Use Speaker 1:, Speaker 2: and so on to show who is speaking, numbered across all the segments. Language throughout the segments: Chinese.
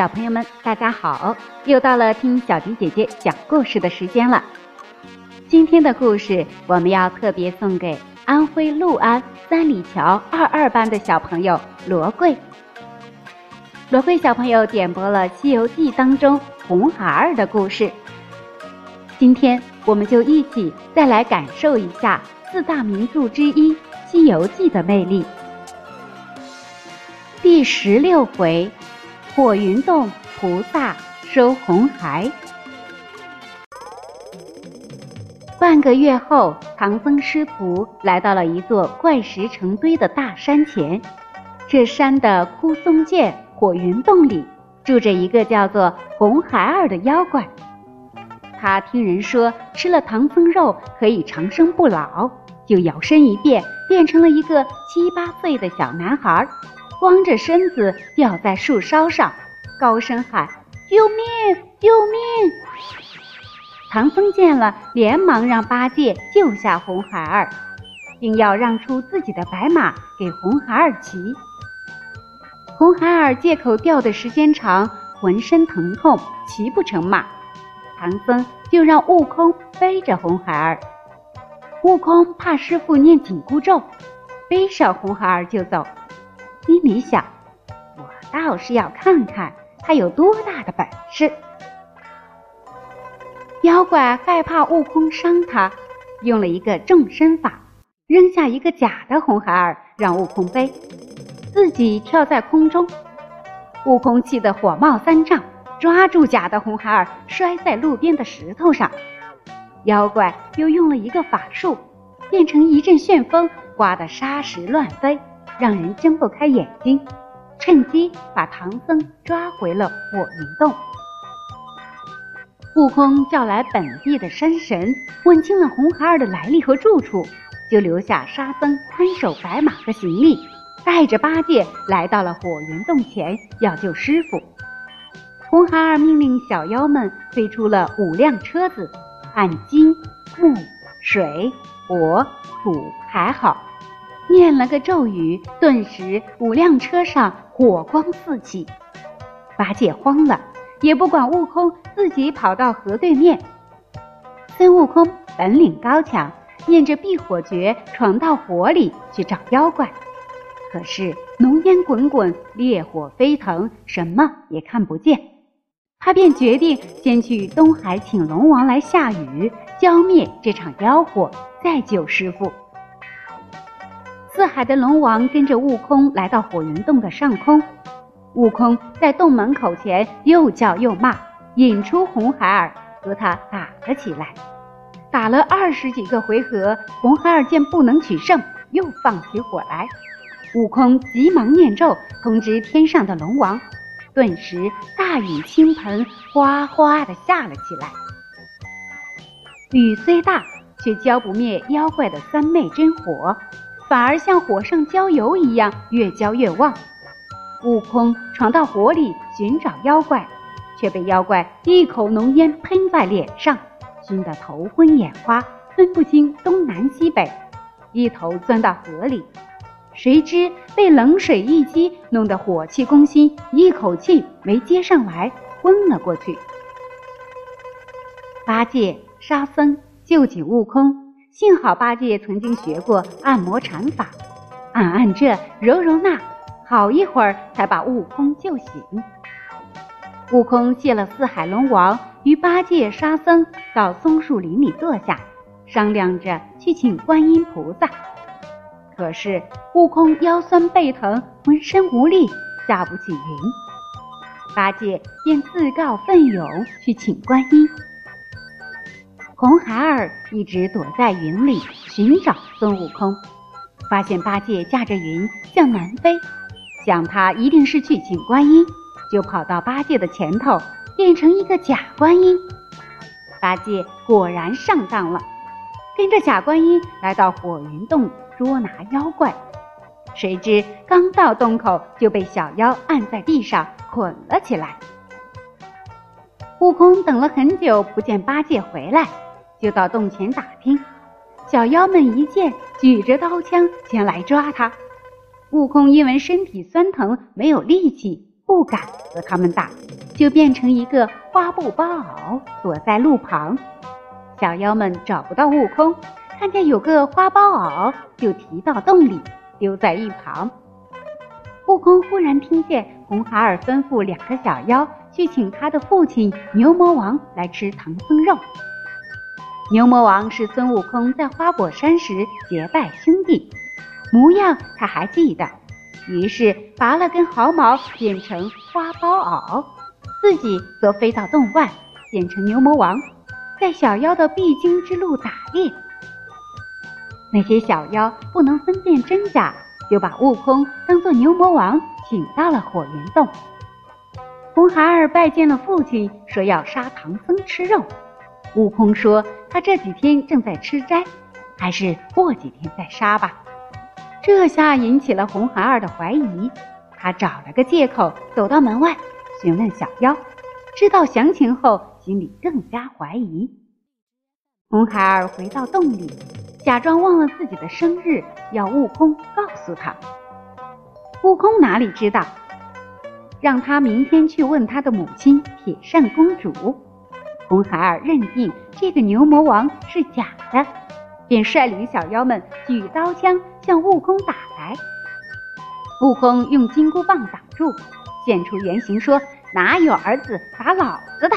Speaker 1: 小朋友们，大家好！又到了听小迪姐姐讲故事的时间了。今天的故事我们要特别送给安徽六安三里桥二二班的小朋友罗贵。罗贵小朋友点播了《西游记》当中红孩儿的故事。今天我们就一起再来感受一下四大名著之一《西游记》的魅力。第十六回。火云洞菩萨收红孩。半个月后，唐僧师徒来到了一座怪石成堆的大山前。这山的枯松涧火云洞里，住着一个叫做红孩儿的妖怪。他听人说吃了唐僧肉可以长生不老，就摇身一变，变成了一个七八岁的小男孩。光着身子吊在树梢上，高声喊：“救命！救命！”唐僧见了，连忙让八戒救下红孩儿，并要让出自己的白马给红孩儿骑。红孩儿借口吊的时间长，浑身疼痛，骑不成马。唐僧就让悟空背着红孩儿。悟空怕师傅念紧箍咒，背上红孩儿就走。心里想：“我倒是要看看他有多大的本事。”妖怪害怕悟空伤他，用了一个重身法，扔下一个假的红孩儿让悟空背，自己跳在空中。悟空气得火冒三丈，抓住假的红孩儿摔在路边的石头上。妖怪又用了一个法术，变成一阵旋风，刮得沙石乱飞。让人睁不开眼睛，趁机把唐僧抓回了火云洞。悟空叫来本地的山神，问清了红孩儿的来历和住处，就留下沙僧看守白马和行李，带着八戒来到了火云洞前要救师傅。红孩儿命令小妖们推出了五辆车子，按金、木、水、火、土排好。念了个咒语，顿时五辆车上火光四起。八戒慌了，也不管悟空，自己跑到河对面。孙悟空本领高强，念着避火诀，闯到火里去找妖怪。可是浓烟滚滚，烈火飞腾，什么也看不见。他便决定先去东海请龙王来下雨，浇灭这场妖火，再救师傅。四海的龙王跟着悟空来到火云洞的上空，悟空在洞门口前又叫又骂，引出红孩儿和他打了起来。打了二十几个回合，红孩儿见不能取胜，又放起火来。悟空急忙念咒，通知天上的龙王，顿时大雨倾盆，哗哗的下了起来。雨虽大，却浇不灭妖怪的三昧真火。反而像火上浇油一样，越浇越旺。悟空闯到火里寻找妖怪，却被妖怪一口浓烟喷在脸上，熏得头昏眼花，分不清东南西北，一头钻到河里。谁知被冷水一激，弄得火气攻心，一口气没接上来，昏了过去。八戒、沙僧救起悟空。幸好八戒曾经学过按摩禅法，按按这，揉揉那，好一会儿才把悟空救醒。悟空谢了四海龙王，与八戒、沙僧到松树林里坐下，商量着去请观音菩萨。可是悟空腰酸背疼，浑身无力，下不起云。八戒便自告奋勇去请观音。红孩儿一直躲在云里寻找孙悟空，发现八戒驾着云向南飞，想他一定是去请观音，就跑到八戒的前头，变成一个假观音。八戒果然上当了，跟着假观音来到火云洞捉拿妖怪，谁知刚到洞口就被小妖按在地上捆了起来。悟空等了很久，不见八戒回来。就到洞前打听，小妖们一见，举着刀枪前来抓他。悟空因为身体酸疼，没有力气，不敢和他们打，就变成一个花布包袄，躲在路旁。小妖们找不到悟空，看见有个花包袄，就提到洞里，丢在一旁。悟空忽然听见红孩儿吩咐两个小妖去请他的父亲牛魔王来吃唐僧肉。牛魔王是孙悟空在花果山时结拜兄弟，模样他还记得，于是拔了根毫毛变成花包袄，自己则飞到洞外变成牛魔王，在小妖的必经之路打猎。那些小妖不能分辨真假。就把悟空当做牛魔王请到了火云洞。红孩儿拜见了父亲，说要杀唐僧吃肉。悟空说他这几天正在吃斋，还是过几天再杀吧。这下引起了红孩儿的怀疑，他找了个借口走到门外询问小妖，知道详情后心里更加怀疑。红孩儿回到洞里。假装忘了自己的生日，要悟空告诉他。悟空哪里知道，让他明天去问他的母亲铁扇公主。红孩儿认定这个牛魔王是假的，便率领小妖们举刀枪向悟空打来。悟空用金箍棒挡住，现出原形说：“哪有儿子打老子的？”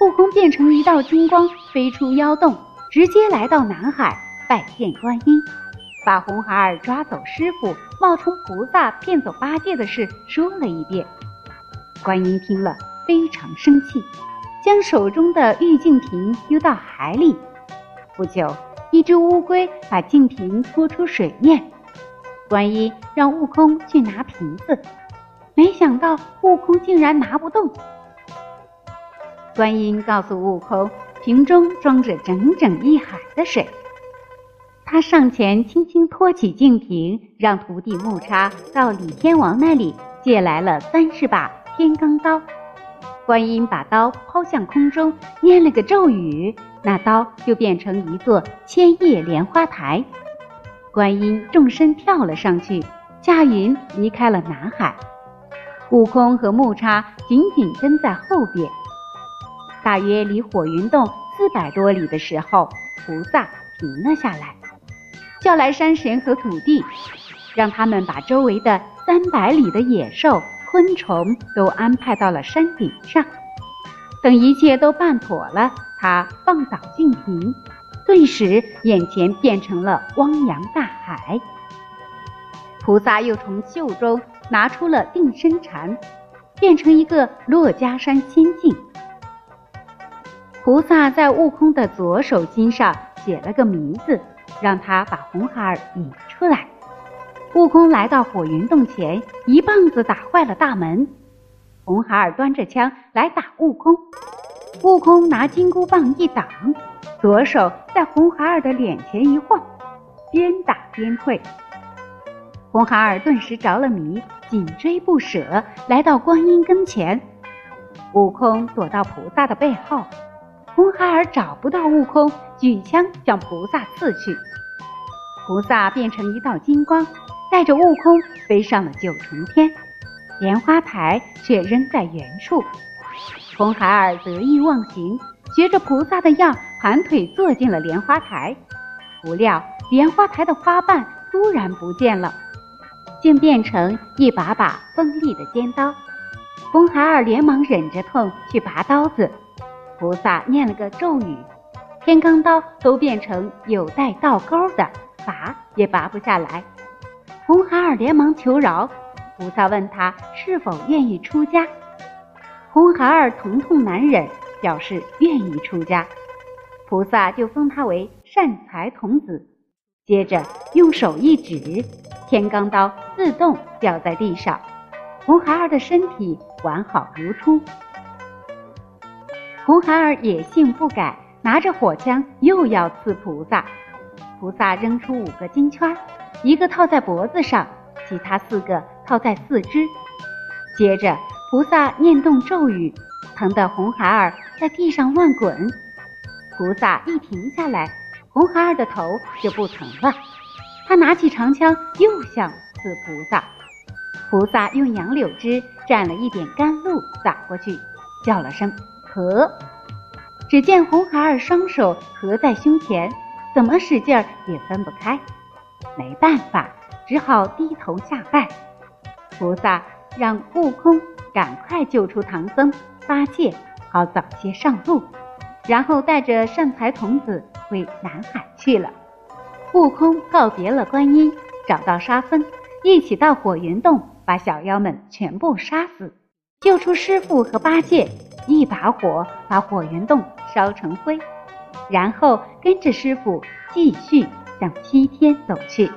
Speaker 1: 悟空变成一道金光，飞出妖洞。直接来到南海拜见观音，把红孩儿抓走师傅、冒充菩萨骗走八戒的事说了一遍。观音听了非常生气，将手中的玉净瓶丢到海里。不久，一只乌龟把净瓶拖出水面。观音让悟空去拿瓶子，没想到悟空竟然拿不动。观音告诉悟空。瓶中装着整整一海的水，他上前轻轻托起净瓶，让徒弟木叉到李天王那里借来了三十把天罡刀。观音把刀抛向空中，念了个咒语，那刀就变成一座千叶莲花台。观音纵身跳了上去，驾云离开了南海。悟空和木叉紧紧跟在后边。大约离火云洞四百多里的时候，菩萨停了下来，叫来山神和土地，让他们把周围的三百里的野兽、昆虫都安排到了山顶上。等一切都办妥了，他放倒净瓶，顿时眼前变成了汪洋大海。菩萨又从袖中拿出了定身禅，变成一个珞珈山仙境。菩萨在悟空的左手心上写了个名字，让他把红孩儿引出来。悟空来到火云洞前，一棒子打坏了大门。红孩儿端着枪来打悟空，悟空拿金箍棒一挡，左手在红孩儿的脸前一晃，边打边退。红孩儿顿时着了迷，紧追不舍，来到观音跟前。悟空躲到菩萨的背后。红孩儿找不到悟空，举枪向菩萨刺去，菩萨变成一道金光，带着悟空飞上了九重天，莲花台却扔在原处。红孩儿得意忘形，学着菩萨的样，盘腿坐进了莲花台。不料莲花台的花瓣突然不见了，竟变成一把把锋利的尖刀。红孩儿连忙忍着痛去拔刀子。菩萨念了个咒语，天罡刀都变成有带倒钩的，拔也拔不下来。红孩儿连忙求饶，菩萨问他是否愿意出家。红孩儿疼痛难忍，表示愿意出家。菩萨就封他为善财童子，接着用手一指，天罡刀自动掉在地上，红孩儿的身体完好如初。红孩儿野性不改，拿着火枪又要刺菩萨。菩萨扔出五个金圈，一个套在脖子上，其他四个套在四肢。接着，菩萨念动咒语，疼得红孩儿在地上乱滚。菩萨一停下来，红孩儿的头就不疼了。他拿起长枪又想刺菩萨，菩萨用杨柳枝蘸了一点甘露洒过去，叫了声“和”。只见红孩儿双手合在胸前，怎么使劲儿也分不开。没办法，只好低头下拜。菩萨让悟空赶快救出唐僧、八戒，好早些上路，然后带着善财童子回南海去了。悟空告别了观音，找到沙僧，一起到火云洞，把小妖们全部杀死，救出师傅和八戒，一把火把火云洞烧成灰，然后跟着师傅继续向西天走去。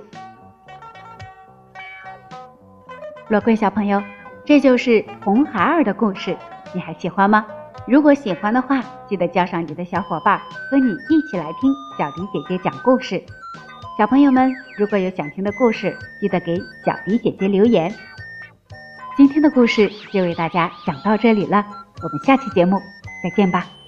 Speaker 1: 罗贵小朋友，这就是红孩儿的故事，你还喜欢吗？如果喜欢的话，记得叫上你的小伙伴，和你一起来听小迪姐姐讲故事。小朋友们，如果有想听的故事，记得给小迪姐姐留言。今天的故事就为大家讲到这里了，我们下期节目再见吧。